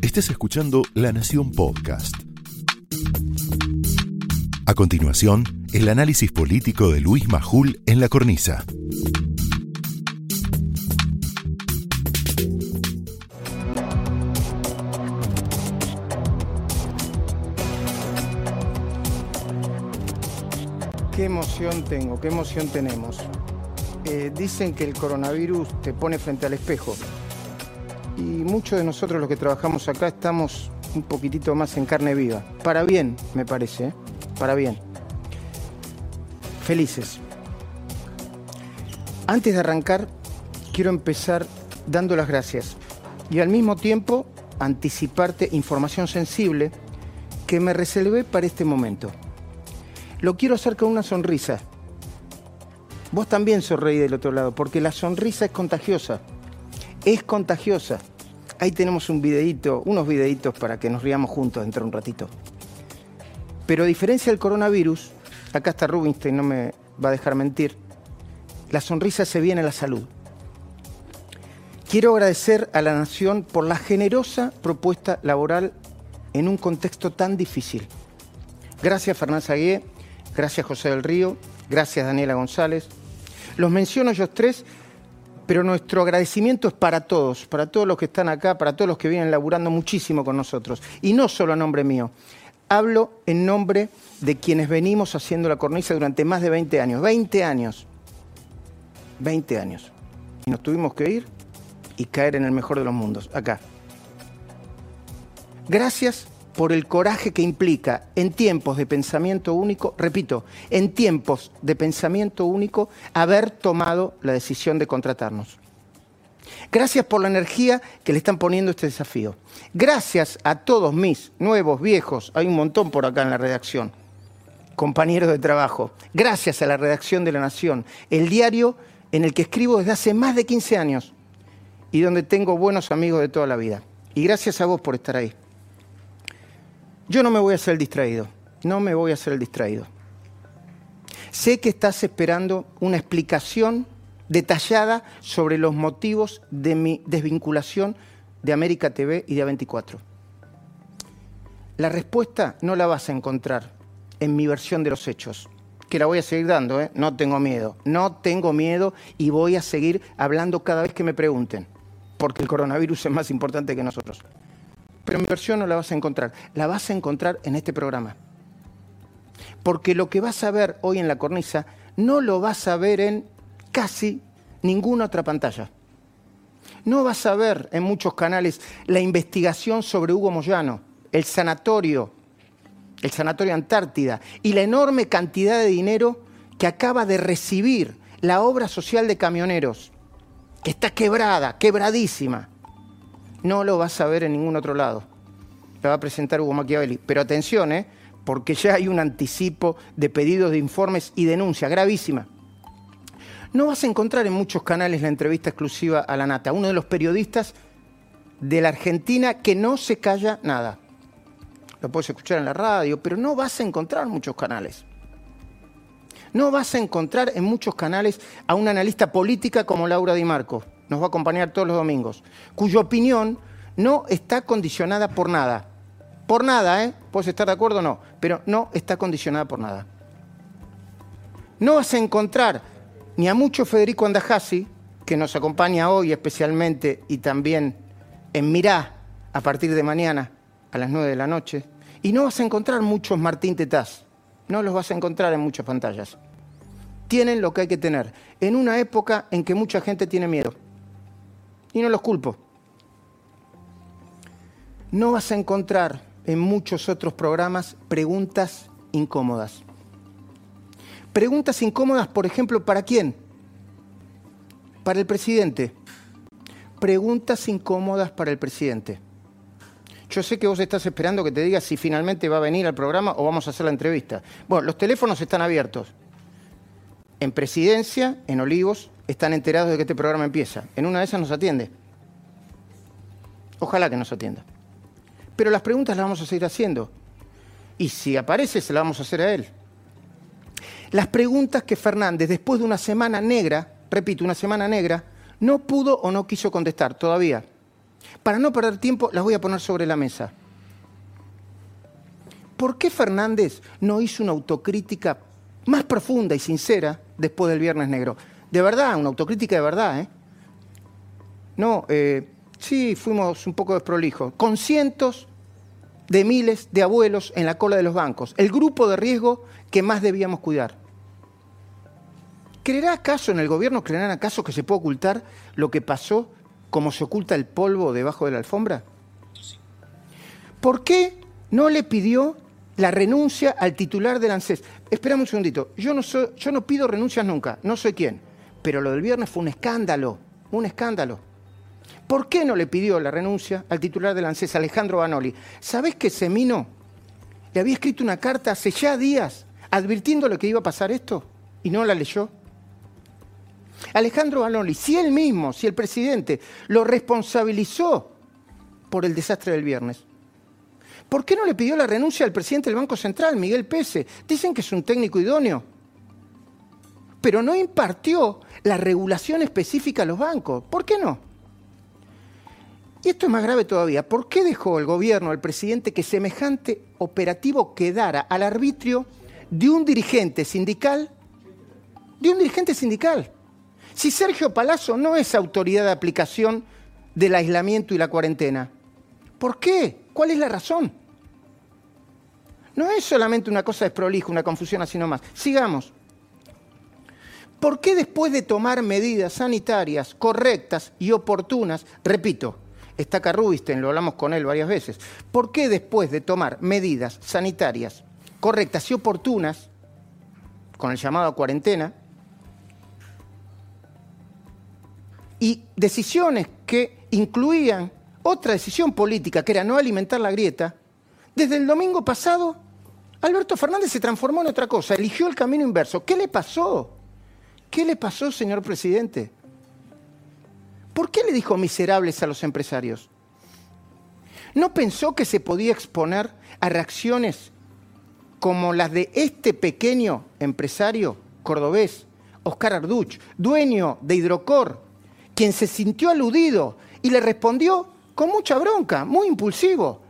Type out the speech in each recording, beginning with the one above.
Estás escuchando La Nación Podcast. A continuación, el análisis político de Luis Majul en la cornisa. Qué emoción tengo, qué emoción tenemos. Eh, dicen que el coronavirus te pone frente al espejo. Y muchos de nosotros los que trabajamos acá estamos un poquitito más en carne viva. Para bien, me parece, ¿eh? para bien. Felices. Antes de arrancar, quiero empezar dando las gracias y al mismo tiempo anticiparte información sensible que me reservé para este momento. Lo quiero hacer con una sonrisa. Vos también sonreí del otro lado, porque la sonrisa es contagiosa. Es contagiosa. Ahí tenemos un videito, unos videitos para que nos riamos juntos dentro de un ratito. Pero a diferencia del coronavirus, acá está Rubinstein, no me va a dejar mentir, la sonrisa se viene a la salud. Quiero agradecer a la Nación por la generosa propuesta laboral en un contexto tan difícil. Gracias Fernán Sagué, gracias José del Río, gracias Daniela González. Los menciono ellos tres, pero nuestro agradecimiento es para todos, para todos los que están acá, para todos los que vienen laburando muchísimo con nosotros. Y no solo a nombre mío, hablo en nombre de quienes venimos haciendo la cornisa durante más de 20 años. 20 años. 20 años. Y nos tuvimos que ir y caer en el mejor de los mundos, acá. Gracias por el coraje que implica en tiempos de pensamiento único, repito, en tiempos de pensamiento único, haber tomado la decisión de contratarnos. Gracias por la energía que le están poniendo este desafío. Gracias a todos mis nuevos, viejos, hay un montón por acá en la redacción, compañeros de trabajo. Gracias a la redacción de La Nación, el diario en el que escribo desde hace más de 15 años y donde tengo buenos amigos de toda la vida. Y gracias a vos por estar ahí. Yo no me voy a hacer distraído, no me voy a hacer distraído. Sé que estás esperando una explicación detallada sobre los motivos de mi desvinculación de América TV y de A24. La respuesta no la vas a encontrar en mi versión de los hechos, que la voy a seguir dando, ¿eh? no tengo miedo, no tengo miedo y voy a seguir hablando cada vez que me pregunten, porque el coronavirus es más importante que nosotros. Pero mi versión no la vas a encontrar, la vas a encontrar en este programa. Porque lo que vas a ver hoy en la cornisa no lo vas a ver en casi ninguna otra pantalla. No vas a ver en muchos canales la investigación sobre Hugo Moyano, el sanatorio, el sanatorio Antártida y la enorme cantidad de dinero que acaba de recibir la obra social de camioneros, que está quebrada, quebradísima no lo vas a ver en ningún otro lado. La va a presentar Hugo Machiavelli. Pero atención, ¿eh? porque ya hay un anticipo de pedidos de informes y denuncia gravísima. No vas a encontrar en muchos canales la entrevista exclusiva a la Nata, uno de los periodistas de la Argentina que no se calla nada. Lo puedes escuchar en la radio, pero no vas a encontrar muchos canales. No vas a encontrar en muchos canales a una analista política como Laura Di Marco nos va a acompañar todos los domingos, cuya opinión no está condicionada por nada. Por nada, ¿eh? Puedes estar de acuerdo o no, pero no está condicionada por nada. No vas a encontrar ni a mucho Federico Andajasi, que nos acompaña hoy especialmente y también en Mirá a partir de mañana a las 9 de la noche, y no vas a encontrar muchos Martín Tetaz, no los vas a encontrar en muchas pantallas. Tienen lo que hay que tener, en una época en que mucha gente tiene miedo. Y no los culpo. No vas a encontrar en muchos otros programas preguntas incómodas. Preguntas incómodas, por ejemplo, ¿para quién? Para el presidente. Preguntas incómodas para el presidente. Yo sé que vos estás esperando que te diga si finalmente va a venir al programa o vamos a hacer la entrevista. Bueno, los teléfonos están abiertos. En Presidencia, en Olivos, están enterados de que este programa empieza. En una de esas nos atiende. Ojalá que nos atienda. Pero las preguntas las vamos a seguir haciendo. Y si aparece, se las vamos a hacer a él. Las preguntas que Fernández, después de una semana negra, repito, una semana negra, no pudo o no quiso contestar todavía. Para no perder tiempo, las voy a poner sobre la mesa. ¿Por qué Fernández no hizo una autocrítica más profunda y sincera después del Viernes Negro? De verdad, una autocrítica de verdad, ¿eh? No, eh, sí, fuimos un poco desprolijos. Con cientos de miles de abuelos en la cola de los bancos, el grupo de riesgo que más debíamos cuidar. ¿Creerá acaso en el gobierno, creerán acaso que se puede ocultar lo que pasó como se oculta el polvo debajo de la alfombra? ¿Por qué no le pidió la renuncia al titular del ANSES? Esperamos un segundito. Yo no, soy, yo no pido renuncias nunca, no sé quién. Pero lo del viernes fue un escándalo, un escándalo. ¿Por qué no le pidió la renuncia al titular del ANSES, Alejandro Banoli? ¿Sabés que Semino le había escrito una carta hace ya días advirtiéndole que iba a pasar esto y no la leyó? Alejandro Banoli, si él mismo, si el presidente lo responsabilizó por el desastre del viernes, ¿por qué no le pidió la renuncia al presidente del Banco Central, Miguel Pese? Dicen que es un técnico idóneo, pero no impartió la regulación específica a los bancos. ¿Por qué no? Y esto es más grave todavía. ¿Por qué dejó el gobierno, al presidente, que semejante operativo quedara al arbitrio de un dirigente sindical? De un dirigente sindical. Si Sergio Palazzo no es autoridad de aplicación del aislamiento y la cuarentena, ¿por qué? ¿Cuál es la razón? No es solamente una cosa desprolija, una confusión así nomás. Sigamos. ¿Por qué después de tomar medidas sanitarias correctas y oportunas, repito, está Carrubisten, lo hablamos con él varias veces, ¿por qué después de tomar medidas sanitarias correctas y oportunas, con el llamado cuarentena, y decisiones que incluían otra decisión política, que era no alimentar la grieta, desde el domingo pasado, Alberto Fernández se transformó en otra cosa, eligió el camino inverso. ¿Qué le pasó? ¿Qué le pasó, señor presidente? ¿Por qué le dijo miserables a los empresarios? ¿No pensó que se podía exponer a reacciones como las de este pequeño empresario cordobés, Oscar Arduch, dueño de Hidrocor, quien se sintió aludido y le respondió con mucha bronca, muy impulsivo.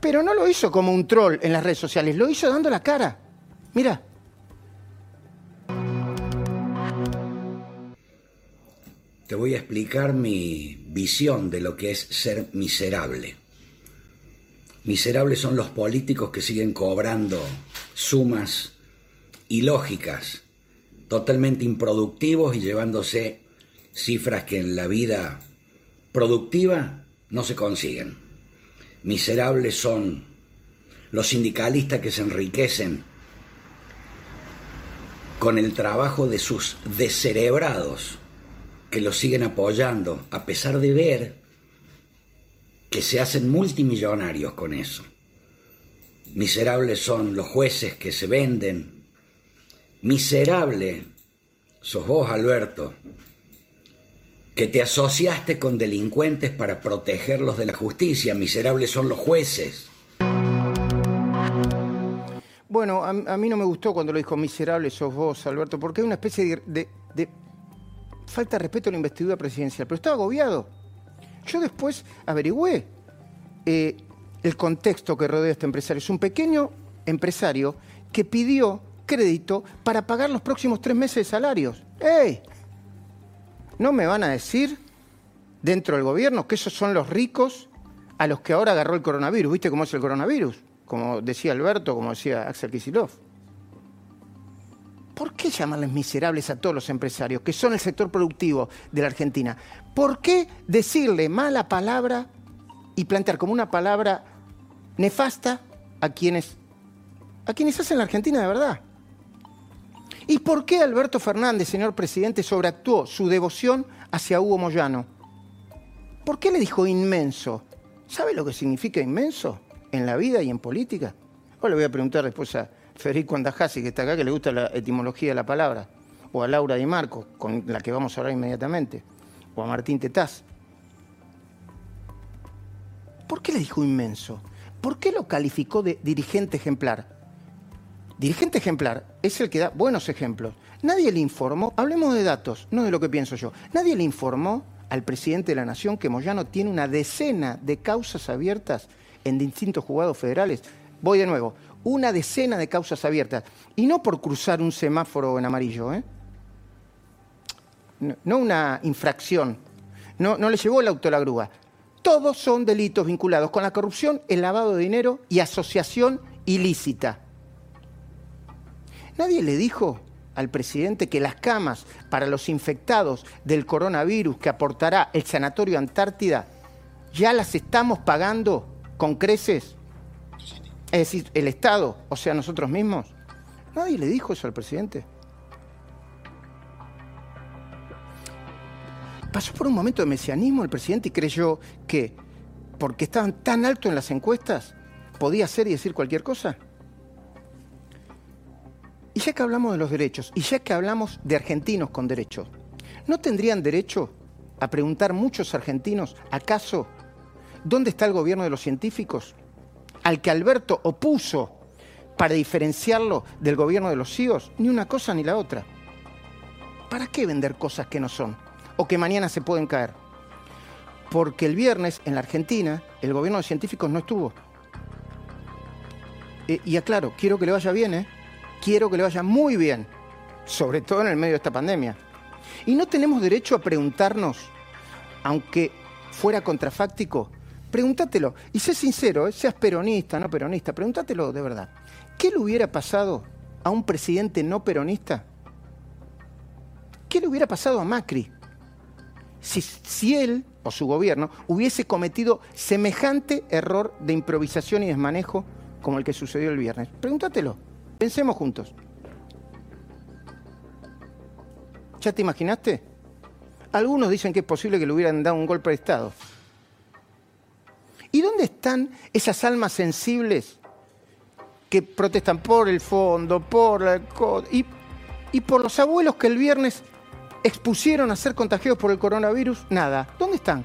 Pero no lo hizo como un troll en las redes sociales, lo hizo dando la cara. Mira. Te voy a explicar mi visión de lo que es ser miserable. Miserables son los políticos que siguen cobrando sumas ilógicas, totalmente improductivos y llevándose cifras que en la vida productiva no se consiguen. Miserables son los sindicalistas que se enriquecen con el trabajo de sus descerebrados que los siguen apoyando, a pesar de ver que se hacen multimillonarios con eso. Miserables son los jueces que se venden. Miserable sos vos, Alberto, que te asociaste con delincuentes para protegerlos de la justicia. Miserables son los jueces. Bueno, a, mí no me gustó cuando lo dijo miserables sos vos, Alberto, porque hay una especie de, falta respeto a la investidura presidencial, pero estaba agobiado. Yo después averigüé eh, el contexto que rodea a este empresario. Es un pequeño empresario que pidió crédito para pagar los próximos tres meses de salarios. ¡Ey! ¿No me van a decir dentro del gobierno que esos son los ricos a los que ahora agarró el coronavirus? ¿Viste cómo es el coronavirus? Como decía Alberto, como decía Axel Kisilov. ¿Por qué llamarles miserables a todos los empresarios que son el sector productivo de la Argentina? ¿Por qué decirle mala palabra y plantear como una palabra nefasta a quienes, a quienes hacen la Argentina de verdad? ¿Y por qué Alberto Fernández, señor presidente, sobreactuó su devoción hacia Hugo Moyano? ¿Por qué le dijo inmenso? ¿Sabe lo que significa inmenso en la vida y en política? Ahora le voy a preguntar después a Federico Andajasi, que está acá, que le gusta la etimología de la palabra, o a Laura Di Marco, con la que vamos a hablar inmediatamente, o a Martín Tetaz. ¿Por qué le dijo inmenso? ¿Por qué lo calificó de dirigente ejemplar? dirigente ejemplar es el que da buenos ejemplos. Nadie le informó, hablemos de datos, no de lo que pienso yo, nadie le informó al presidente de la Nación que Moyano tiene una decena de causas abiertas en distintos juzgados federales. Voy de nuevo, una decena de causas abiertas. Y no por cruzar un semáforo en amarillo, ¿eh? no, una infracción. No, no le llevó el auto a la grúa. Todos son delitos vinculados con la corrupción, el lavado de dinero y asociación ilícita. Nadie le dijo al presidente que las camas para los infectados del coronavirus que aportará el Sanatorio Antártida ya las estamos pagando con creces. Es decir, el Estado, o sea, nosotros mismos. Nadie le dijo eso al presidente. Pasó por un momento de mesianismo el presidente y creyó que, porque estaban tan alto en las encuestas, podía hacer y decir cualquier cosa. Y ya que hablamos de los derechos, y ya que hablamos de argentinos con derechos, ¿no tendrían derecho a preguntar muchos argentinos, acaso, dónde está el gobierno de los científicos? Al que Alberto opuso para diferenciarlo del gobierno de los CIOs, ni una cosa ni la otra. ¿Para qué vender cosas que no son? O que mañana se pueden caer. Porque el viernes en la Argentina el gobierno de científicos no estuvo. Eh, y aclaro, quiero que le vaya bien, ¿eh? quiero que le vaya muy bien, sobre todo en el medio de esta pandemia. Y no tenemos derecho a preguntarnos, aunque fuera contrafáctico, pregúntatelo, y sé sincero, ¿eh? seas peronista, no peronista, pregúntatelo de verdad. ¿Qué le hubiera pasado a un presidente no peronista? ¿Qué le hubiera pasado a Macri? Si, si él o su gobierno hubiese cometido semejante error de improvisación y desmanejo como el que sucedió el viernes. Pregúntatelo. Pensemos juntos. ¿Ya te imaginaste? Algunos dicen que es posible que le hubieran dado un golpe de Estado. ¿Y dónde están esas almas sensibles que protestan por el fondo, por y por los abuelos que el viernes expusieron a ser contagiados por el coronavirus? Nada. ¿Dónde están?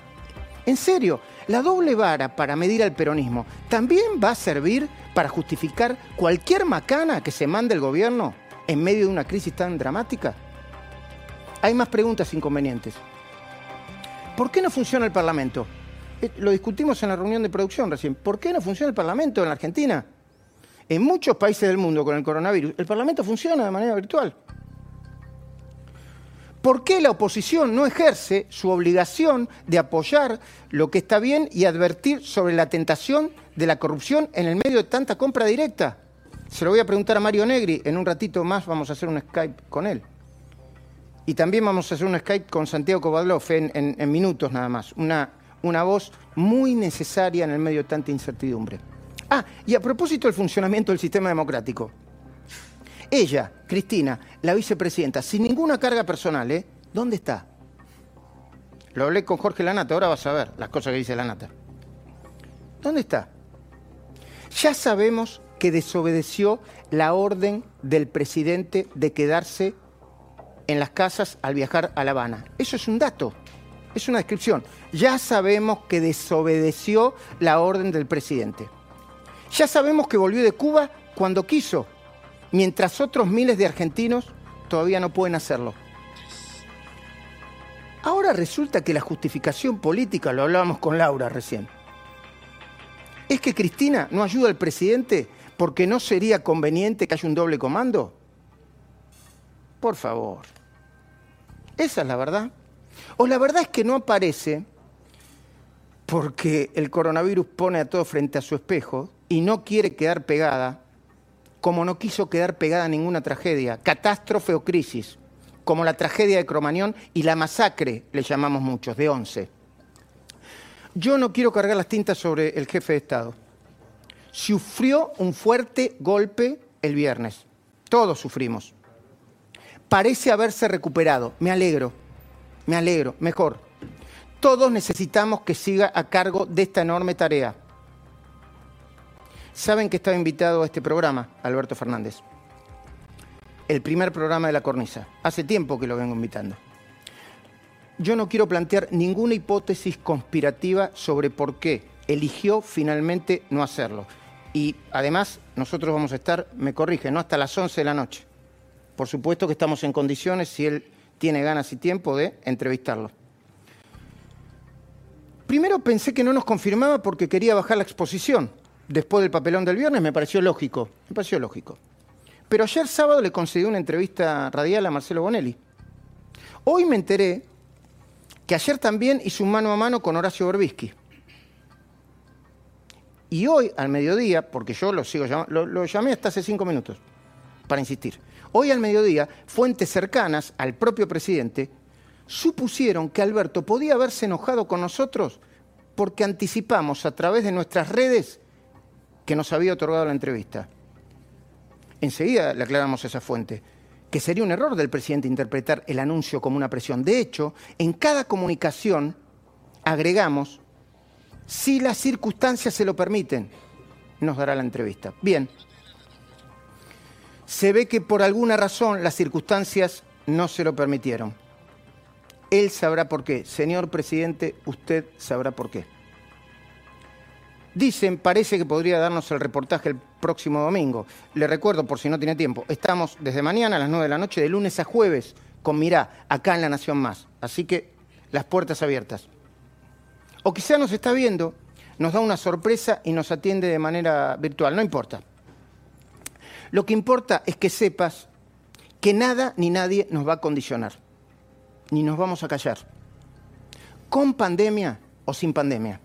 En serio, la doble vara para medir al peronismo también va a servir para justificar cualquier macana que se mande el gobierno en medio de una crisis tan dramática? Hay más preguntas inconvenientes. ¿Por qué no funciona el Parlamento? Eh, lo discutimos en la reunión de producción recién. ¿Por qué no funciona el Parlamento en la Argentina? En muchos países del mundo con el coronavirus, el Parlamento funciona de manera virtual. ¿Por qué la oposición no ejerce su obligación de apoyar lo que está bien y advertir sobre la tentación de la corrupción en el medio de tanta compra directa? Se lo voy a preguntar a Mario Negri, en un ratito más vamos a hacer un Skype con él. Y también vamos a hacer un Skype con Santiago Kovadlov en, minutos nada más. Una, una voz muy necesaria en el medio de tanta incertidumbre. Ah, y a propósito del funcionamiento del sistema democrático. Ella, Cristina, la vicepresidenta, sin ninguna carga personal, ¿eh? ¿Dónde está? Lo hablé con Jorge Lanata, ahora vas a ver las cosas que dice Lanata. ¿Dónde está? Ya sabemos que desobedeció la orden del presidente de quedarse en las casas al viajar a La Habana. Eso es un dato, es una descripción. Ya sabemos que desobedeció la orden del presidente. Ya sabemos que volvió de Cuba cuando quiso, mientras otros miles de argentinos todavía no pueden hacerlo. Ahora resulta que la justificación política, lo hablábamos con Laura recién, es que Cristina no ayuda al presidente porque no sería conveniente que haya un doble comando. Por favor. Esa es la verdad. O la verdad es que no aparece porque el coronavirus pone a todo frente a su espejo y no quiere quedar pegada como no quiso quedar pegada ninguna tragedia, catástrofe o crisis, como la tragedia de Cromañón y la masacre, le llamamos muchos, de once. Yo no quiero cargar las tintas sobre el jefe de Estado. Sufrió un fuerte golpe el viernes. Todos sufrimos. Parece haberse recuperado. Me alegro. Me alegro. Mejor. Todos necesitamos que siga a cargo de esta enorme tarea Saben que estaba invitado a este programa, Alberto Fernández. El primer programa de la cornisa. Hace tiempo que lo vengo invitando. Yo no quiero plantear ninguna hipótesis conspirativa sobre por qué eligió finalmente no hacerlo. Y además, nosotros vamos a estar, me corrige, no hasta las 11 de la noche. Por supuesto que estamos en condiciones, si él tiene ganas y tiempo, de entrevistarlo. Primero pensé que no nos confirmaba porque quería bajar la exposición. Después del papelón del viernes me pareció lógico, me pareció lógico. Pero ayer sábado le concedí una entrevista radial a Marcelo Bonelli. Hoy me enteré que ayer también hizo un mano a mano con Horacio Berbisky. Y hoy, al mediodía, porque yo lo sigo lo, llamé hasta hace cinco minutos, para insistir. Hoy al mediodía, fuentes cercanas al propio presidente supusieron que Alberto podía haberse enojado con nosotros porque anticipamos a través de nuestras redes que nos había otorgado la entrevista. Enseguida le aclaramos esa fuente, que sería un error del presidente interpretar el anuncio como una presión. De hecho, en cada comunicación agregamos si las circunstancias se lo permiten, nos dará la entrevista. Bien, se ve que por alguna razón las circunstancias no se lo permitieron. Él sabrá por qué. Señor presidente, usted sabrá por qué. Dicen, parece que podría darnos el reportaje el próximo domingo. Le recuerdo, por si no tiene tiempo, estamos desde mañana a las 9 de la noche, de lunes a jueves, con Mirá, acá en La Nación Más. Así que las puertas abiertas. O quizá nos está viendo, nos da una sorpresa y nos atiende de manera virtual, no importa. Lo que importa es que sepas que nada ni nadie nos va a condicionar, ni nos vamos a callar, con pandemia o sin pandemia.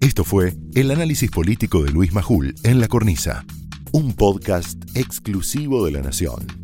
Esto fue el análisis político de Luis Majul en La Cornisa, un podcast exclusivo de La Nación.